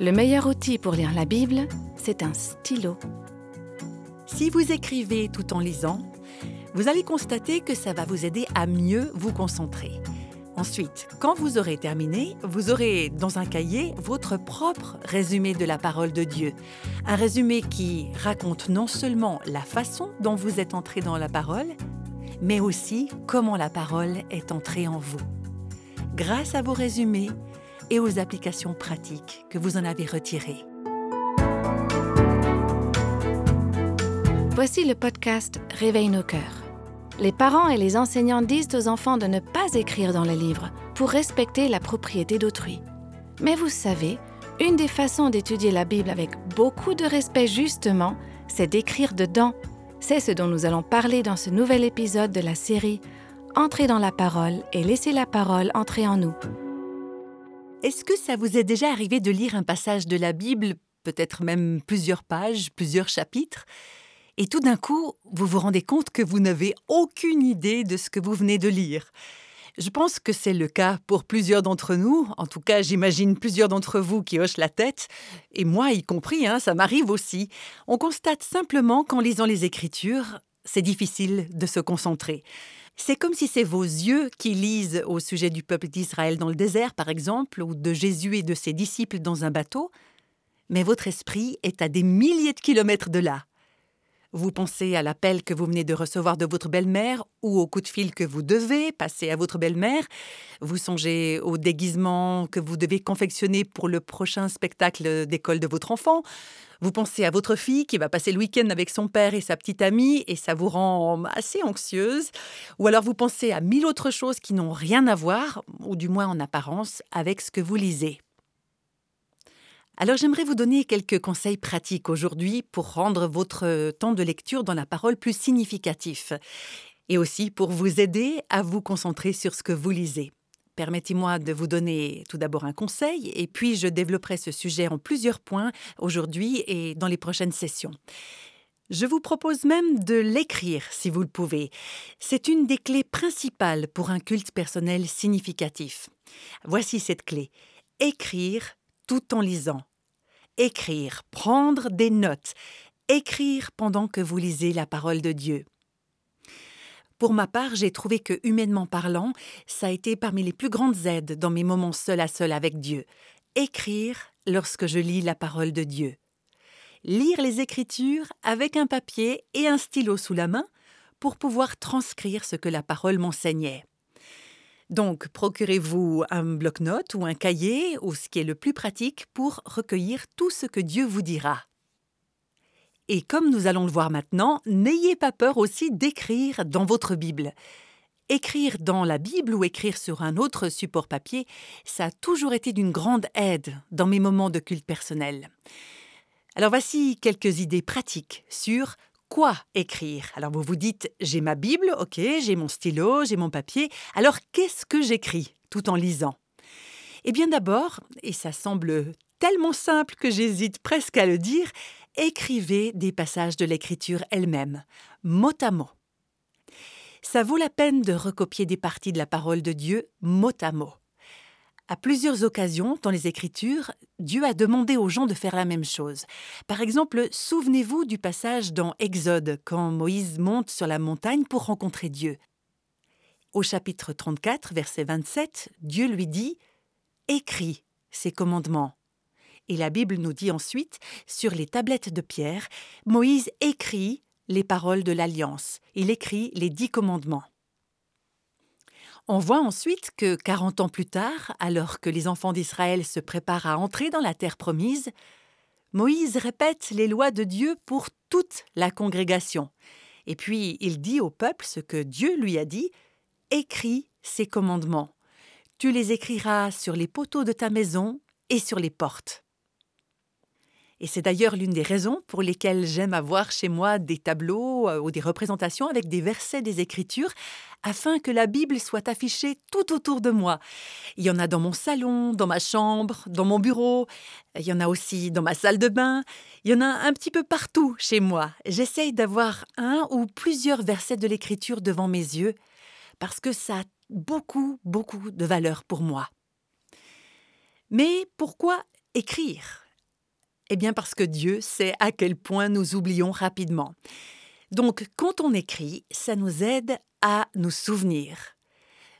Le meilleur outil pour lire la Bible, c'est un stylo. Si vous écrivez tout en lisant, vous allez constater que ça va vous aider à mieux vous concentrer. Ensuite, quand vous aurez terminé, vous aurez dans un cahier votre propre résumé de la parole de Dieu. Un résumé qui raconte non seulement la façon dont vous êtes entré dans la parole, mais aussi comment la parole est entrée en vous. Grâce à vos résumés, et aux applications pratiques que vous en avez retirées. Voici le podcast Réveille nos cœurs. Les parents et les enseignants disent aux enfants de ne pas écrire dans les livres pour respecter la propriété d'autrui. Mais vous savez, une des façons d'étudier la Bible avec beaucoup de respect justement, c'est d'écrire dedans. C'est ce dont nous allons parler dans ce nouvel épisode de la série Entrer dans la parole et laisser la parole entrer en nous. Est-ce que ça vous est déjà arrivé de lire un passage de la Bible, peut-être même plusieurs pages, plusieurs chapitres, et tout d'un coup, vous vous rendez compte que vous n'avez aucune idée de ce que vous venez de lire? Je pense que c'est le cas pour plusieurs d'entre nous. En tout cas, j'imagine plusieurs d'entre vous qui hochent la tête. Et moi y compris, hein, ça m'arrive aussi. On constate simplement qu'en lisant les Écritures, c'est difficile de se concentrer. C'est comme si c'est vos yeux qui lisent au sujet du peuple d'Israël dans le désert, par exemple, ou de Jésus et de ses disciples dans un bateau, mais votre esprit est à des milliers de kilomètres de là. Vous pensez à l'appel que vous venez de recevoir de votre belle-mère ou au coup de fil que vous devez passer à votre belle-mère. Vous songez au déguisement que vous devez confectionner pour le prochain spectacle d'école de votre enfant. Vous pensez à votre fille qui va passer le week-end avec son père et sa petite amie et ça vous rend assez anxieuse. Ou alors vous pensez à mille autres choses qui n'ont rien à voir, ou du moins en apparence, avec ce que vous lisez. Alors j'aimerais vous donner quelques conseils pratiques aujourd'hui pour rendre votre temps de lecture dans la parole plus significatif et aussi pour vous aider à vous concentrer sur ce que vous lisez. Permettez-moi de vous donner tout d'abord un conseil et puis je développerai ce sujet en plusieurs points aujourd'hui et dans les prochaines sessions. Je vous propose même de l'écrire si vous le pouvez. C'est une des clés principales pour un culte personnel significatif. Voici cette clé. Écrire tout en lisant. Écrire, prendre des notes. Écrire pendant que vous lisez la parole de Dieu. Pour ma part, j'ai trouvé que, humainement parlant, ça a été parmi les plus grandes aides dans mes moments seul à seul avec Dieu. Écrire lorsque je lis la parole de Dieu. Lire les Écritures avec un papier et un stylo sous la main pour pouvoir transcrire ce que la parole m'enseignait. Donc, procurez-vous un bloc-notes ou un cahier, ou ce qui est le plus pratique, pour recueillir tout ce que Dieu vous dira. Et comme nous allons le voir maintenant, n'ayez pas peur aussi d'écrire dans votre Bible. Écrire dans la Bible ou écrire sur un autre support papier, ça a toujours été d'une grande aide dans mes moments de culte personnel. Alors voici quelques idées pratiques sur quoi écrire? Alors vous vous dites, j'ai ma Bible, ok, j'ai mon stylo, j'ai mon papier, alors qu'est-ce que j'écris tout en lisant? Eh bien d'abord, et ça semble tellement simple que j'hésite presque à le dire, écrivez des passages de l'écriture elle-même, mot à mot. Ça vaut la peine de recopier des parties de la parole de Dieu mot à mot. À plusieurs occasions dans les Écritures, Dieu a demandé aux gens de faire la même chose. Par exemple, souvenez-vous du passage dans Exode, quand Moïse monte sur la montagne pour rencontrer Dieu. Au chapitre 34, verset 27, Dieu lui dit Écris ces commandements. Et la Bible nous dit ensuite, sur les tablettes de pierre, Moïse écrit les paroles de l'Alliance. Il écrit les dix commandements. On voit ensuite que, quarante ans plus tard, alors que les enfants d'Israël se préparent à entrer dans la terre promise, Moïse répète les lois de Dieu pour toute la congrégation. Et puis il dit au peuple ce que Dieu lui a dit Écris ces commandements. Tu les écriras sur les poteaux de ta maison et sur les portes. Et c'est d'ailleurs l'une des raisons pour lesquelles j'aime avoir chez moi des tableaux euh, ou des représentations avec des versets des Écritures, afin que la Bible soit affichée tout autour de moi. Il y en a dans mon salon, dans ma chambre, dans mon bureau, il y en a aussi dans ma salle de bain, il y en a un petit peu partout chez moi. J'essaye d'avoir un ou plusieurs versets de l'Écriture devant mes yeux, parce que ça a beaucoup, beaucoup de valeur pour moi. Mais pourquoi écrire? Eh bien parce que Dieu sait à quel point nous oublions rapidement. Donc quand on écrit, ça nous aide à nous souvenir.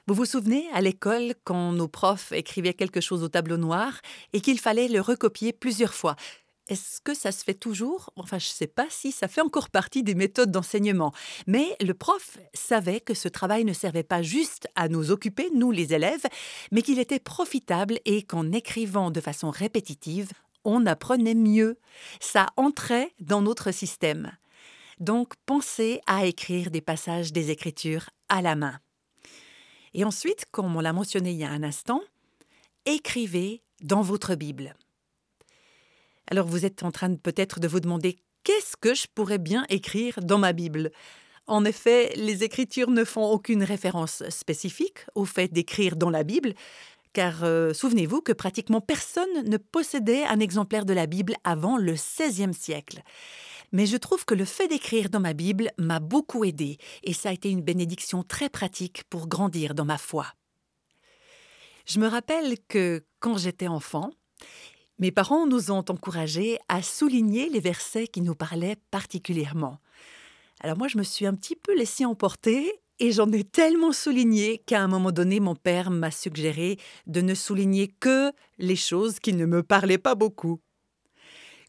Vous vous souvenez à l'école quand nos profs écrivaient quelque chose au tableau noir et qu'il fallait le recopier plusieurs fois? Est-ce que ça se fait toujours? Enfin, je ne sais pas si ça fait encore partie des méthodes d'enseignement. Mais le prof savait que ce travail ne servait pas juste à nous occuper, nous les élèves, mais qu'il était profitable et qu'en écrivant de façon répétitive, on apprenait mieux. Ça entrait dans notre système. Donc, pensez à écrire des passages des Écritures à la main. Et ensuite, comme on l'a mentionné il y a un instant, écrivez dans votre Bible. Alors vous êtes en train peut-être de vous demander qu'est-ce que je pourrais bien écrire dans ma Bible? En effet, les Écritures ne font aucune référence spécifique au fait d'écrire dans la Bible, car euh, souvenez-vous que pratiquement personne ne possédait un exemplaire de la Bible avant le XVIe siècle. Mais je trouve que le fait d'écrire dans ma Bible m'a beaucoup aidé, et ça a été une bénédiction très pratique pour grandir dans ma foi. Je me rappelle que quand j'étais enfant, mes parents nous ont encouragés à souligner les versets qui nous parlaient particulièrement. Alors moi, je me suis un petit peu laissée emporter et j'en ai tellement souligné qu'à un moment donné, mon père m'a suggéré de ne souligner que les choses qui ne me parlaient pas beaucoup.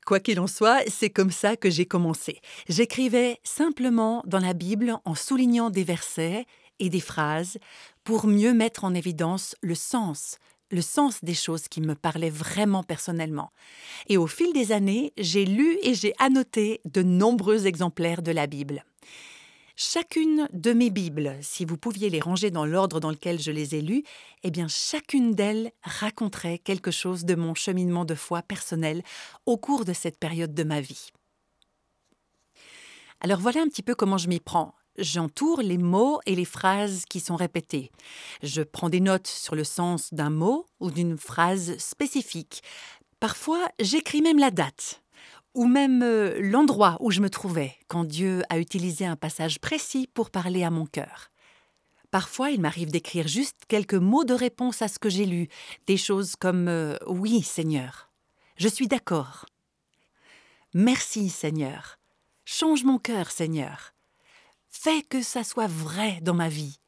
Quoi qu'il en soit, c'est comme ça que j'ai commencé. J'écrivais simplement dans la Bible en soulignant des versets et des phrases pour mieux mettre en évidence le sens, le sens des choses qui me parlaient vraiment personnellement. Et au fil des années, j'ai lu et j'ai annoté de nombreux exemplaires de la Bible. Chacune de mes Bibles, si vous pouviez les ranger dans l'ordre dans lequel je les ai lues, eh bien chacune d'elles raconterait quelque chose de mon cheminement de foi personnel au cours de cette période de ma vie. Alors voilà un petit peu comment je m'y prends j'entoure les mots et les phrases qui sont répétés. Je prends des notes sur le sens d'un mot ou d'une phrase spécifique. Parfois, j'écris même la date ou même euh, l'endroit où je me trouvais quand Dieu a utilisé un passage précis pour parler à mon cœur. Parfois, il m'arrive d'écrire juste quelques mots de réponse à ce que j'ai lu, des choses comme euh, Oui, Seigneur, je suis d'accord. Merci, Seigneur. Change mon cœur, Seigneur. Fais que ça soit vrai dans ma vie.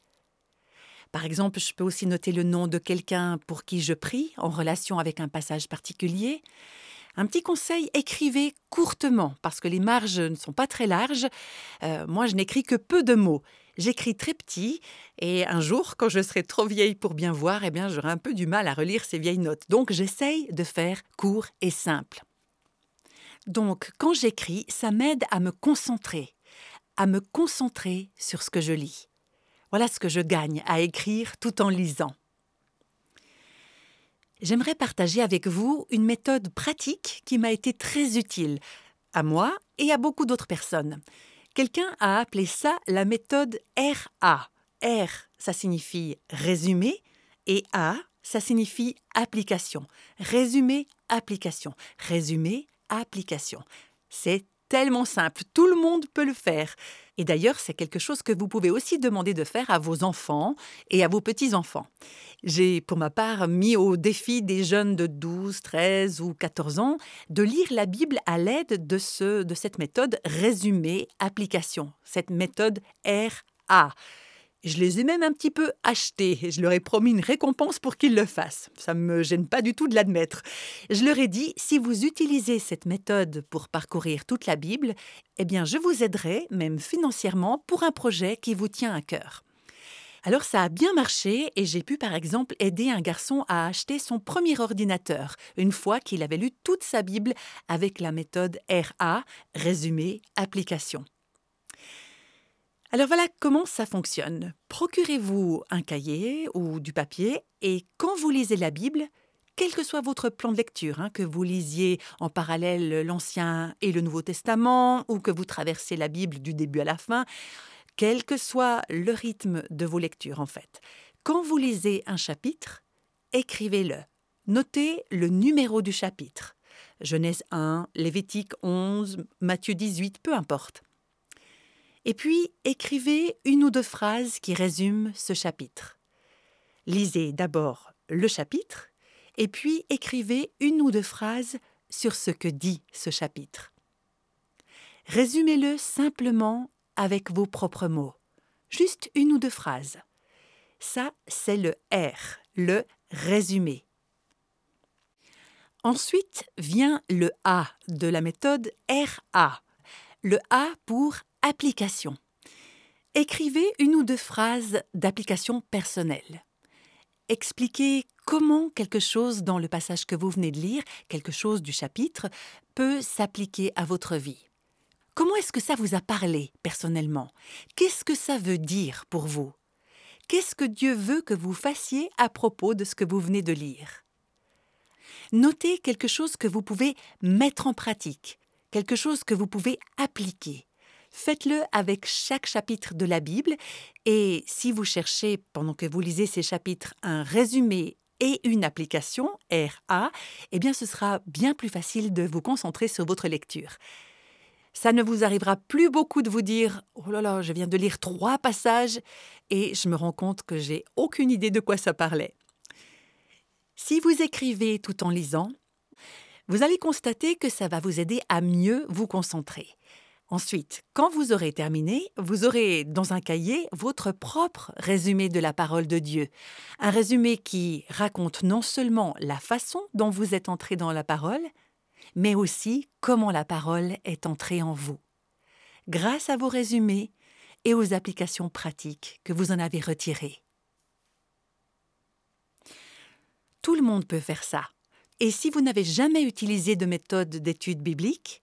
Par exemple, je peux aussi noter le nom de quelqu'un pour qui je prie en relation avec un passage particulier. Un petit conseil, écrivez courtement, parce que les marges ne sont pas très larges. Euh, moi, je n'écris que peu de mots. J'écris très petit, et un jour, quand je serai trop vieille pour bien voir, eh bien, j'aurai un peu du mal à relire ces vieilles notes. Donc, j'essaye de faire court et simple. Donc, quand j'écris, ça m'aide à me concentrer à me concentrer sur ce que je lis. Voilà ce que je gagne à écrire tout en lisant. J'aimerais partager avec vous une méthode pratique qui m'a été très utile, à moi et à beaucoup d'autres personnes. Quelqu'un a appelé ça la méthode RA. R, ça signifie résumé, et A, ça signifie application. Résumé, application. Résumé, application. C'est tellement simple, tout le monde peut le faire. Et d'ailleurs, c'est quelque chose que vous pouvez aussi demander de faire à vos enfants et à vos petits-enfants. J'ai, pour ma part, mis au défi des jeunes de 12, 13 ou 14 ans de lire la Bible à l'aide de, ce, de cette méthode résumé application, cette méthode RA. Je les ai même un petit peu achetés et je leur ai promis une récompense pour qu'ils le fassent. Ça ne me gêne pas du tout de l'admettre. Je leur ai dit, si vous utilisez cette méthode pour parcourir toute la Bible, eh bien je vous aiderai, même financièrement, pour un projet qui vous tient à cœur. Alors ça a bien marché et j'ai pu par exemple aider un garçon à acheter son premier ordinateur, une fois qu'il avait lu toute sa Bible avec la méthode RA, résumé, application. Alors voilà comment ça fonctionne. Procurez-vous un cahier ou du papier et quand vous lisez la Bible, quel que soit votre plan de lecture, hein, que vous lisiez en parallèle l'Ancien et le Nouveau Testament ou que vous traversez la Bible du début à la fin, quel que soit le rythme de vos lectures en fait, quand vous lisez un chapitre, écrivez-le. Notez le numéro du chapitre. Genèse 1, Lévitique 11, Matthieu 18, peu importe. Et puis, écrivez une ou deux phrases qui résument ce chapitre. Lisez d'abord le chapitre et puis écrivez une ou deux phrases sur ce que dit ce chapitre. Résumez-le simplement avec vos propres mots, juste une ou deux phrases. Ça, c'est le R, le résumé. Ensuite vient le A de la méthode RA, le A pour application. Écrivez une ou deux phrases d'application personnelle. Expliquez comment quelque chose dans le passage que vous venez de lire, quelque chose du chapitre, peut s'appliquer à votre vie. Comment est-ce que ça vous a parlé personnellement? Qu'est-ce que ça veut dire pour vous? Qu'est-ce que Dieu veut que vous fassiez à propos de ce que vous venez de lire? Notez quelque chose que vous pouvez mettre en pratique, quelque chose que vous pouvez appliquer. Faites-le avec chaque chapitre de la Bible et si vous cherchez, pendant que vous lisez ces chapitres, un résumé et une application, RA, eh bien ce sera bien plus facile de vous concentrer sur votre lecture. Ça ne vous arrivera plus beaucoup de vous dire Oh là là, je viens de lire trois passages et je me rends compte que j'ai aucune idée de quoi ça parlait. Si vous écrivez tout en lisant, vous allez constater que ça va vous aider à mieux vous concentrer. Ensuite, quand vous aurez terminé, vous aurez dans un cahier votre propre résumé de la parole de Dieu. Un résumé qui raconte non seulement la façon dont vous êtes entré dans la parole, mais aussi comment la parole est entrée en vous. Grâce à vos résumés et aux applications pratiques que vous en avez retirées. Tout le monde peut faire ça. Et si vous n'avez jamais utilisé de méthode d'étude biblique,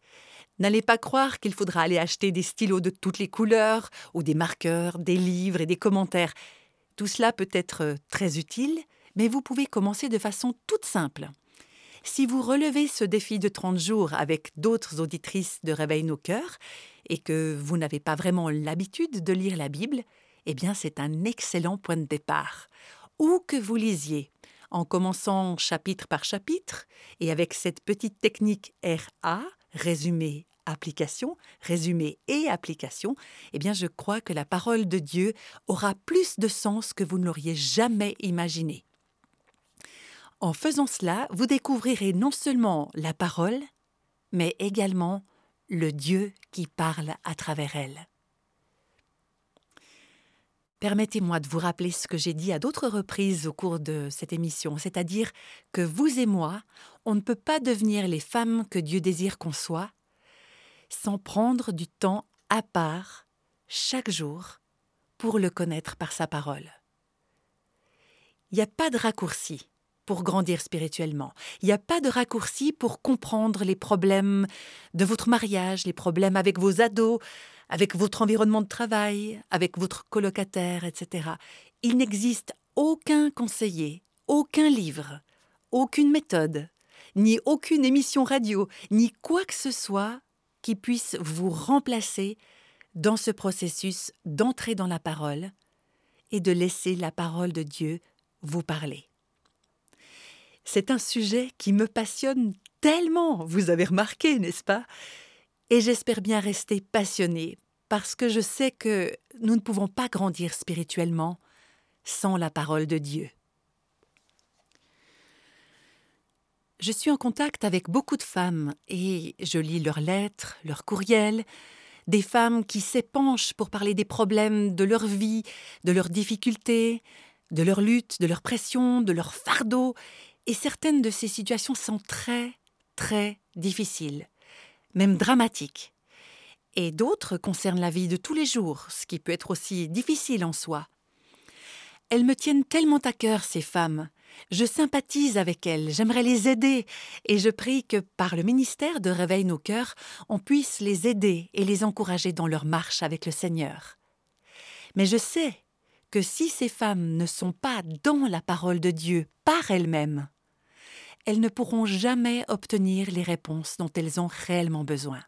N'allez pas croire qu'il faudra aller acheter des stylos de toutes les couleurs, ou des marqueurs, des livres et des commentaires. Tout cela peut être euh, très utile, mais vous pouvez commencer de façon toute simple. Si vous relevez ce défi de 30 jours avec d'autres auditrices de Réveil nos cœurs, et que vous n'avez pas vraiment l'habitude de lire la Bible, eh bien c'est un excellent point de départ. Où que vous lisiez, en commençant chapitre par chapitre, et avec cette petite technique RA, résumé application, résumé et application, eh bien je crois que la parole de Dieu aura plus de sens que vous ne l'auriez jamais imaginé. En faisant cela, vous découvrirez non seulement la parole, mais également le Dieu qui parle à travers elle. Permettez-moi de vous rappeler ce que j'ai dit à d'autres reprises au cours de cette émission, c'est-à-dire que vous et moi, on ne peut pas devenir les femmes que Dieu désire qu'on soit sans prendre du temps à part, chaque jour, pour le connaître par sa parole. Il n'y a pas de raccourci pour grandir spirituellement. Il n'y a pas de raccourci pour comprendre les problèmes de votre mariage, les problèmes avec vos ados, avec votre environnement de travail, avec votre colocataire, etc. Il n'existe aucun conseiller, aucun livre, aucune méthode, ni aucune émission radio, ni quoi que ce soit qui puisse vous remplacer dans ce processus d'entrer dans la parole et de laisser la parole de Dieu vous parler. C'est un sujet qui me passionne tellement, vous avez remarqué, n'est-ce pas? Et j'espère bien rester passionné, parce que je sais que nous ne pouvons pas grandir spirituellement sans la parole de Dieu. Je suis en contact avec beaucoup de femmes et je lis leurs lettres, leurs courriels, des femmes qui s'épanchent pour parler des problèmes de leur vie, de leurs difficultés, de leurs luttes, de leurs pressions, de leurs fardeaux, et certaines de ces situations sont très, très difficiles, même dramatiques. Et d'autres concernent la vie de tous les jours, ce qui peut être aussi difficile en soi. Elles me tiennent tellement à cœur, ces femmes, je sympathise avec elles, j'aimerais les aider, et je prie que par le ministère de Réveil nos cœurs, on puisse les aider et les encourager dans leur marche avec le Seigneur. Mais je sais que si ces femmes ne sont pas dans la parole de Dieu par elles-mêmes, elles ne pourront jamais obtenir les réponses dont elles ont réellement besoin.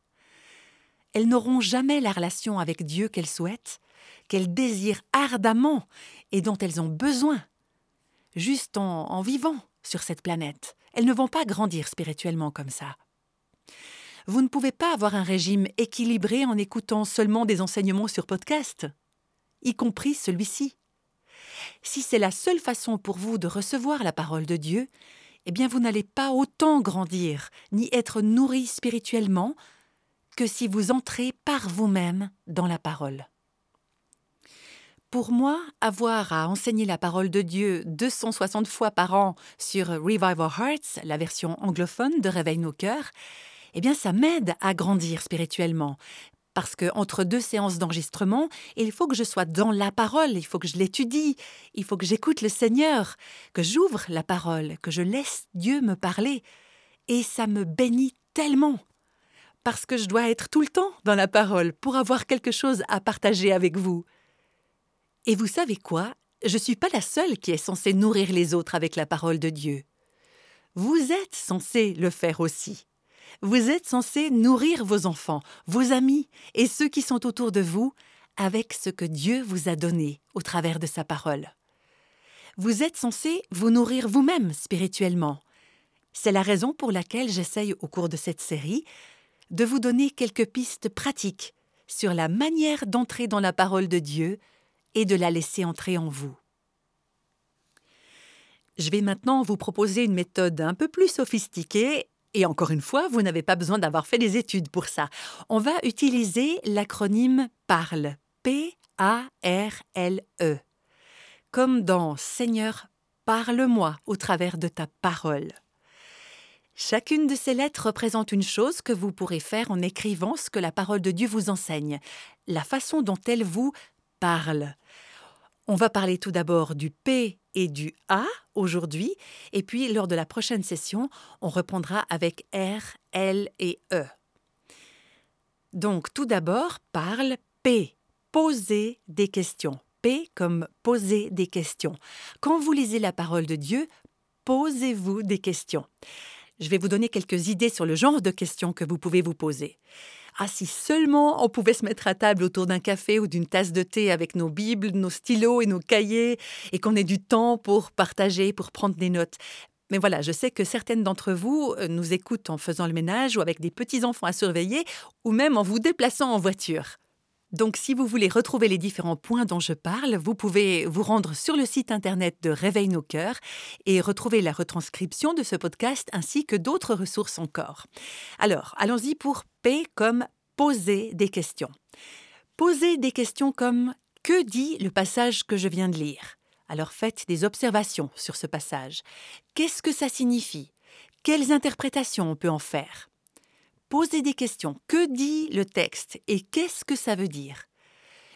Elles n'auront jamais la relation avec Dieu qu'elles souhaitent, qu'elles désirent ardemment et dont elles ont besoin juste en, vivant sur cette planète. Elles ne vont pas grandir spirituellement comme ça. Vous ne pouvez pas avoir un régime équilibré en écoutant seulement des enseignements sur podcast, y compris celui-ci. si c'est la seule façon pour vous de recevoir la parole de Dieu, eh bien vous n'allez pas autant grandir, ni être nourri spirituellement, que si vous entrez par vous-même dans la parole. Pour moi, avoir à enseigner la parole de Dieu 260 fois par an sur Revive Our Hearts, la version anglophone de Réveille nos cœurs, eh bien ça m'aide à grandir spirituellement. Parce que entre deux séances d'enregistrement, il faut que je sois dans la parole, il faut que je l'étudie, il faut que j'écoute le Seigneur, que j'ouvre la parole, que je laisse Dieu me parler. Et ça me bénit tellement. Parce que je dois être tout le temps dans la parole pour avoir quelque chose à partager avec vous. Et vous savez quoi? Je ne suis pas la seule qui est censée nourrir les autres avec la parole de Dieu. Vous êtes censé le faire aussi. Vous êtes censé nourrir vos enfants, vos amis et ceux qui sont autour de vous avec ce que Dieu vous a donné au travers de sa parole. Vous êtes censé vous nourrir vous-même spirituellement. C'est la raison pour laquelle j'essaye au cours de cette série de vous donner quelques pistes pratiques sur la manière d'entrer dans la parole de Dieu et de la laisser entrer en vous. Je vais maintenant vous proposer une méthode un peu plus sophistiquée et encore une fois, vous n'avez pas besoin d'avoir fait des études pour ça. On va utiliser l'acronyme PARLE, P-A-R-L-E, comme dans Seigneur, parle-moi au travers de ta parole. Chacune de ces lettres représente une chose que vous pourrez faire en écrivant ce que la parole de Dieu vous enseigne, la façon dont elle vous parle. On va parler tout d'abord du P et du A aujourd'hui, et puis lors de la prochaine session, on reprendra avec R, L et E. Donc tout d'abord, parle P, poser des questions. P comme poser des questions. Quand vous lisez la parole de Dieu, posez-vous des questions. Je vais vous donner quelques idées sur le genre de questions que vous pouvez vous poser. Ah, si seulement on pouvait se mettre à table autour d'un café ou d'une tasse de thé avec nos Bibles, nos stylos et nos cahiers, et qu'on ait du temps pour partager, pour prendre des notes. Mais voilà, je sais que certaines d'entre vous euh, nous écoutent en faisant le ménage ou avec des petits-enfants à surveiller, ou même en vous déplaçant en voiture. Donc si vous voulez retrouver les différents points dont je parle, vous pouvez vous rendre sur le site internet de Réveil nos cœurs et retrouver la retranscription de ce podcast ainsi que d'autres ressources encore. Alors, allons-y pour P comme poser des questions. Poser des questions comme que dit le passage que je viens de lire? Alors faites des observations sur ce passage. Qu'est-ce que ça signifie? Quelles interprétations on peut en faire? Posez des questions. Que dit le texte et qu'est-ce que ça veut dire?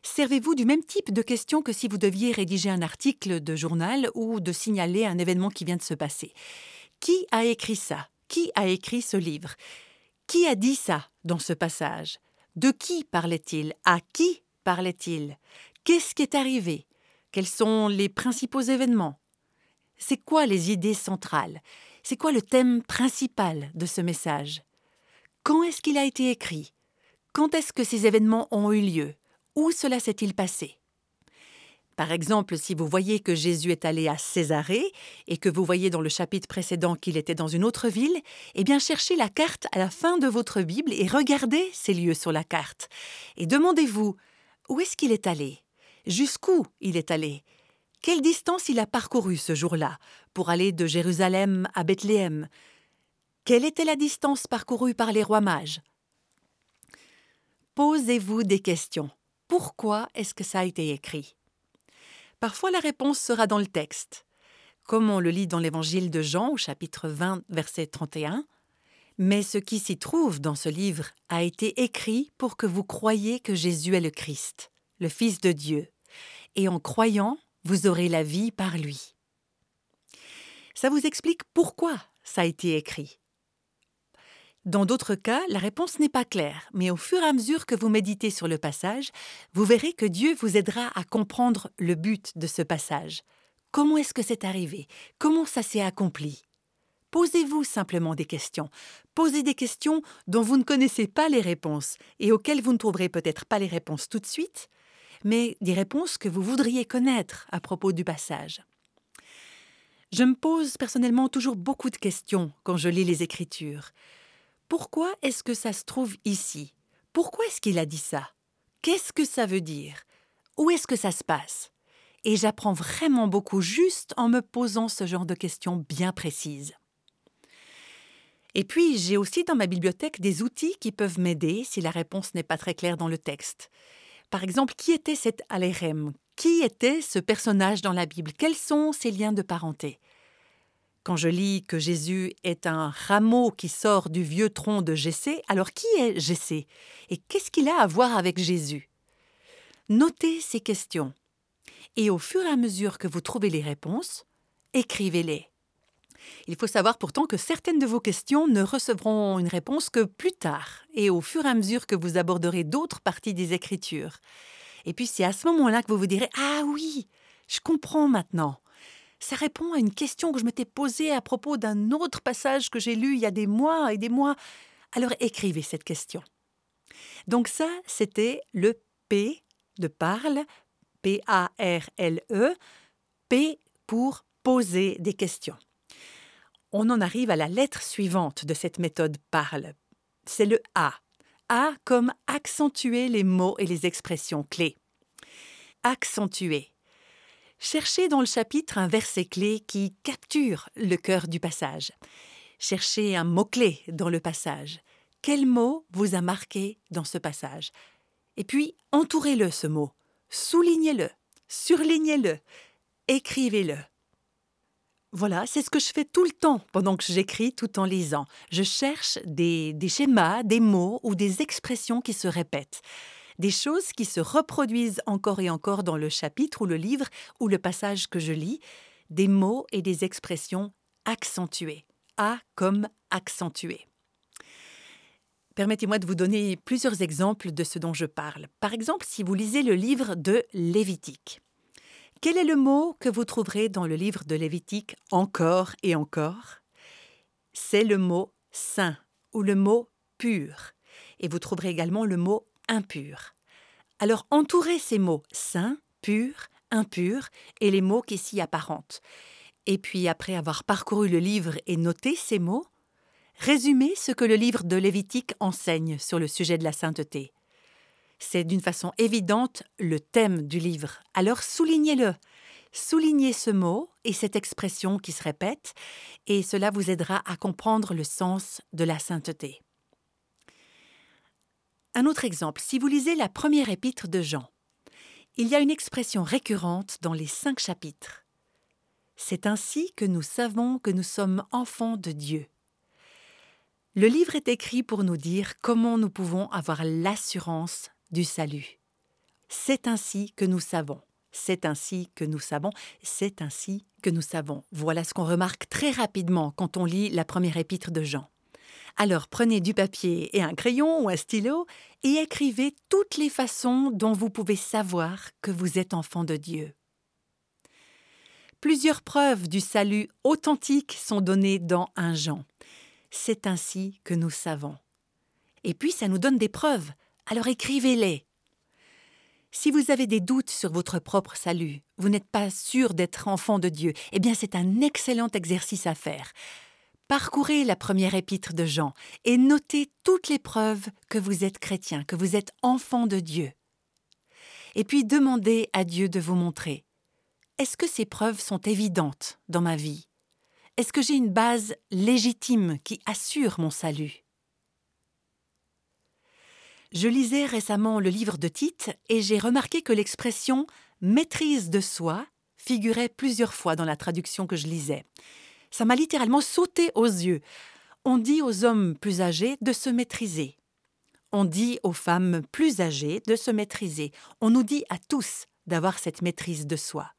Servez-vous du même type de questions que si vous deviez rédiger un article de journal ou de signaler un événement qui vient de se passer. Qui a écrit ça? Qui a écrit ce livre? Qui a dit ça dans ce passage? De qui parlait-il? À qui parlait-il? Qu'est-ce qui est arrivé? Quels sont les principaux événements? C'est quoi les idées centrales? C'est quoi le thème principal de ce message? Quand est-ce qu'il a été écrit? Quand est-ce que ces événements ont eu lieu? Où cela s'est-il passé? Par exemple, si vous voyez que Jésus est allé à Césarée et que vous voyez dans le chapitre précédent qu'il était dans une autre ville, eh bien cherchez la carte à la fin de votre Bible et regardez ces lieux sur la carte. Et demandez-vous où est-ce qu'il est allé? Jusqu'où il est allé? Quelle distance il a parcouru ce jour-là pour aller de Jérusalem à Bethléem? Quelle était la distance parcourue par les rois mages Posez-vous des questions. Pourquoi est-ce que ça a été écrit? Parfois la réponse sera dans le texte, comme on le lit dans l'évangile de Jean au chapitre 20 verset 31. Mais ce qui s'y trouve dans ce livre a été écrit pour que vous croyiez que Jésus est le Christ, le Fils de Dieu, et en croyant, vous aurez la vie par lui. Ça vous explique pourquoi ça a été écrit. Dans d'autres cas, la réponse n'est pas claire, mais au fur et à mesure que vous méditez sur le passage, vous verrez que Dieu vous aidera à comprendre le but de ce passage. Comment est-ce que c'est arrivé? Comment ça s'est accompli? Posez-vous simplement des questions. Posez des questions dont vous ne connaissez pas les réponses et auxquelles vous ne trouverez peut-être pas les réponses tout de suite, mais des réponses que vous voudriez connaître à propos du passage. Je me pose personnellement toujours beaucoup de questions quand je lis les Écritures. Pourquoi est-ce que ça se trouve ici? Pourquoi est-ce qu'il a dit ça? Qu'est-ce que ça veut dire? Où est-ce que ça se passe? Et j'apprends vraiment beaucoup juste en me posant ce genre de questions bien précises. Et puis, j'ai aussi dans ma bibliothèque des outils qui peuvent m'aider si la réponse n'est pas très claire dans le texte. Par exemple, qui était cet Alérem Qui était ce personnage dans la Bible? Quels sont ses liens de parenté? Quand je lis que Jésus est un rameau qui sort du vieux tronc de Jessé, alors qui est Jessé Et qu'est-ce qu'il a à voir avec Jésus? Notez ces questions. Et au fur et à mesure que vous trouvez les réponses, écrivez-les. Il faut savoir pourtant que certaines de vos questions ne recevront une réponse que plus tard et au fur et à mesure que vous aborderez d'autres parties des Écritures. Et puis c'est à ce moment-là que vous vous direz Ah oui, je comprends maintenant. Ça répond à une question que je m'étais posée à propos d'un autre passage que j'ai lu il y a des mois et des mois. Alors écrivez cette question. Donc ça, c'était le P de parle, P-A-R-L-E, P pour poser des questions on en arrive à la lettre suivante de cette méthode parle. C'est le A. A comme accentuer les mots et les expressions clés. Accentuer. Cherchez dans le chapitre un verset clé qui capture le cœur du passage. Cherchez un mot-clé dans le passage. Quel mot vous a marqué dans ce passage? Et puis, entourez-le ce mot. Soulignez-le. Surlignez-le. Écrivez-le. Voilà, c'est ce que je fais tout le temps pendant que j'écris tout en lisant. Je cherche des, des, schémas, des mots ou des expressions qui se répètent. Des choses qui se reproduisent encore et encore dans le chapitre ou le livre ou le passage que je lis. Des mots et des expressions accentuées. A comme accentué. Permettez-moi de vous donner plusieurs exemples de ce dont je parle. Par exemple, si vous lisez le livre de Lévitique. Quel est le mot que vous trouverez dans le livre de Lévitique encore et encore? C'est le mot saint ou le mot pur. Et vous trouverez également le mot impur. Alors entourez ces mots saint, pur, impur et les mots qui s'y apparentent. Et puis après avoir parcouru le livre et noté ces mots, résumez ce que le livre de Lévitique enseigne sur le sujet de la sainteté. C'est d'une façon évidente le thème du livre. Alors soulignez-le. Soulignez ce mot et cette expression qui se répète, et cela vous aidera à comprendre le sens de la sainteté. Un autre exemple, si vous lisez la première épître de Jean, il y a une expression récurrente dans les cinq chapitres. C'est ainsi que nous savons que nous sommes enfants de Dieu. Le livre est écrit pour nous dire comment nous pouvons avoir l'assurance du salut. C'est ainsi que nous savons. C'est ainsi que nous savons. C'est ainsi que nous savons. Voilà ce qu'on remarque très rapidement quand on lit la première épître de Jean. Alors prenez du papier et un crayon ou un stylo et écrivez toutes les façons dont vous pouvez savoir que vous êtes enfant de Dieu. Plusieurs preuves du salut authentique sont données dans un Jean. C'est ainsi que nous savons. Et puis ça nous donne des preuves alors écrivez-les. Si vous avez des doutes sur votre propre salut, vous n'êtes pas sûr d'être enfant de Dieu, eh bien c'est un excellent exercice à faire. Parcourez la première épître de Jean et notez toutes les preuves que vous êtes chrétien, que vous êtes enfant de Dieu. Et puis demandez à Dieu de vous montrer. Est-ce que ces preuves sont évidentes dans ma vie? Est-ce que j'ai une base légitime qui assure mon salut? Je lisais récemment le livre de Tite et j'ai remarqué que l'expression maîtrise de soi figurait plusieurs fois dans la traduction que je lisais. Ça m'a littéralement sauté aux yeux. On dit aux hommes plus âgés de se maîtriser. On dit aux femmes plus âgées de se maîtriser. On nous dit à tous d'avoir cette maîtrise de soi.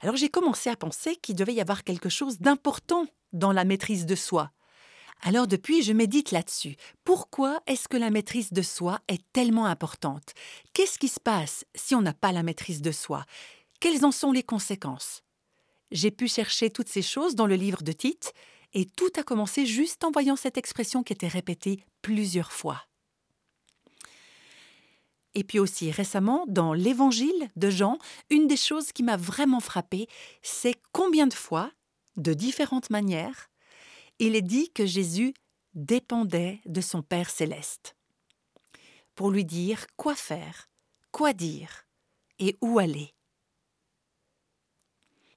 Alors j'ai commencé à penser qu'il devait y avoir quelque chose d'important dans la maîtrise de soi. Alors depuis, je médite là-dessus. Pourquoi est-ce que la maîtrise de soi est tellement importante? Qu'est-ce qui se passe si on n'a pas la maîtrise de soi? Quelles en sont les conséquences? J'ai pu chercher toutes ces choses dans le livre de Tite, et tout a commencé juste en voyant cette expression qui était répétée plusieurs fois. Et puis aussi récemment, dans l'Évangile de Jean, une des choses qui m'a vraiment frappée, c'est combien de fois, de différentes manières, il est dit que Jésus dépendait de son Père céleste pour lui dire quoi faire, quoi dire et où aller.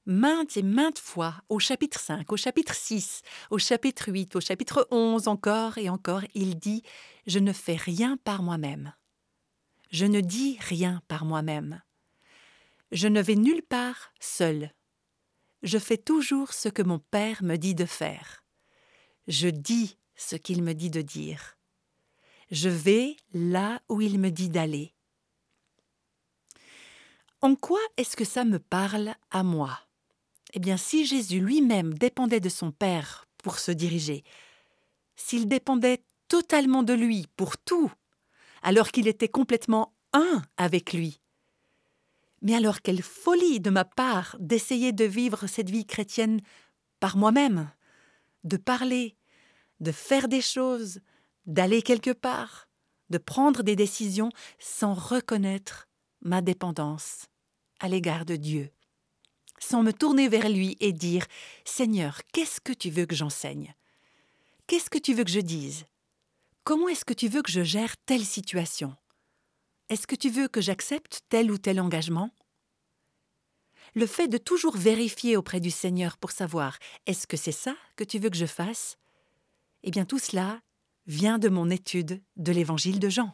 Maintes et maintes fois, au chapitre 5, au chapitre 6, au chapitre 8, au chapitre 11 encore et encore, il dit ⁇ Je ne fais rien par moi-même. Je ne dis rien par moi-même. Je ne vais nulle part seul. Je fais toujours ce que mon Père me dit de faire. Je dis ce qu'il me dit de dire. Je vais là où il me dit d'aller. En quoi est-ce que ça me parle à moi? Eh bien, si Jésus lui-même dépendait de son Père pour se diriger, s'il dépendait totalement de lui pour tout, alors qu'il était complètement un avec lui, mais alors quelle folie de ma part d'essayer de vivre cette vie chrétienne par moi-même, de parler, de faire des choses, d'aller quelque part, de prendre des décisions sans reconnaître ma dépendance à l'égard de Dieu, sans me tourner vers lui et dire Seigneur, qu'est-ce que tu veux que j'enseigne? Qu'est-ce que tu veux que je dise? Comment est-ce que tu veux que je gère telle situation? Est-ce que tu veux que j'accepte tel ou tel engagement? Le fait de toujours vérifier auprès du Seigneur pour savoir Est-ce que c'est ça que tu veux que je fasse? Eh bien tout cela vient de mon étude de l'évangile de Jean.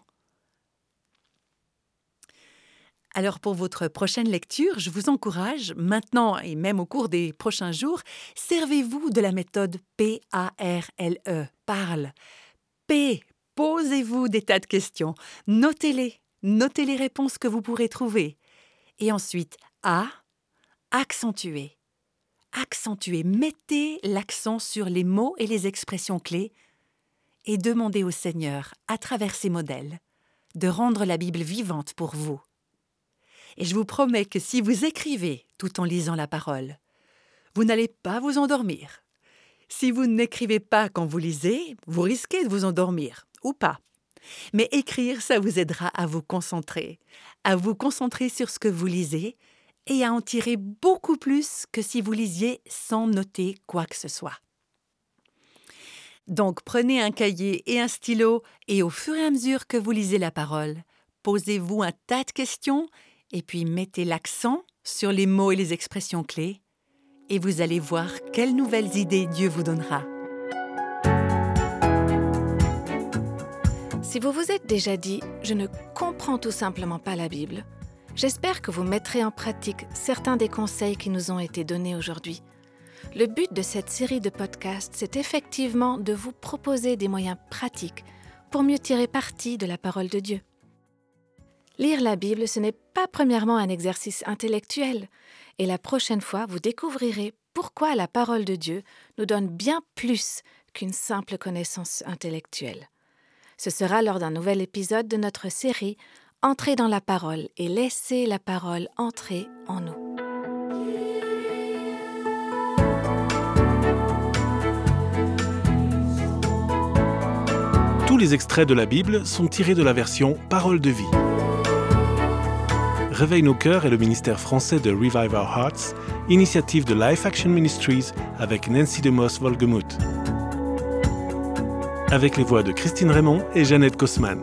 Alors pour votre prochaine lecture, je vous encourage, maintenant et même au cours des prochains jours, servez-vous de la méthode P-A-R-L-E, parle. P, posez-vous des tas de questions, notez-les, notez les réponses que vous pourrez trouver. Et ensuite, A, accentuez. Accentuez, mettez l'accent sur les mots et les expressions clés et demandez au Seigneur, à travers ces modèles, de rendre la Bible vivante pour vous. Et je vous promets que si vous écrivez tout en lisant la parole, vous n'allez pas vous endormir. Si vous n'écrivez pas quand vous lisez, vous risquez de vous endormir, ou pas. Mais écrire, ça vous aidera à vous concentrer, à vous concentrer sur ce que vous lisez et à en tirer beaucoup plus que si vous lisiez sans noter quoi que ce soit. Donc prenez un cahier et un stylo et au fur et à mesure que vous lisez la parole, posez-vous un tas de questions et puis mettez l'accent sur les mots et les expressions clés et vous allez voir quelles nouvelles idées Dieu vous donnera. Si vous vous êtes déjà dit ⁇ Je ne comprends tout simplement pas la Bible ⁇ j'espère que vous mettrez en pratique certains des conseils qui nous ont été donnés aujourd'hui. Le but de cette série de podcasts, c'est effectivement de vous proposer des moyens pratiques pour mieux tirer parti de la parole de Dieu. Lire la Bible, ce n'est pas premièrement un exercice intellectuel, et la prochaine fois, vous découvrirez pourquoi la parole de Dieu nous donne bien plus qu'une simple connaissance intellectuelle. Ce sera lors d'un nouvel épisode de notre série Entrez dans la parole et laissez la parole entrer en nous. Tous les extraits de la Bible sont tirés de la version Parole de vie. Réveille nos cœurs et le ministère français de Revive Our Hearts, initiative de Life Action Ministries avec Nancy DeMoss Volgemuth. Avec les voix de Christine Raymond et Jeannette Kosman.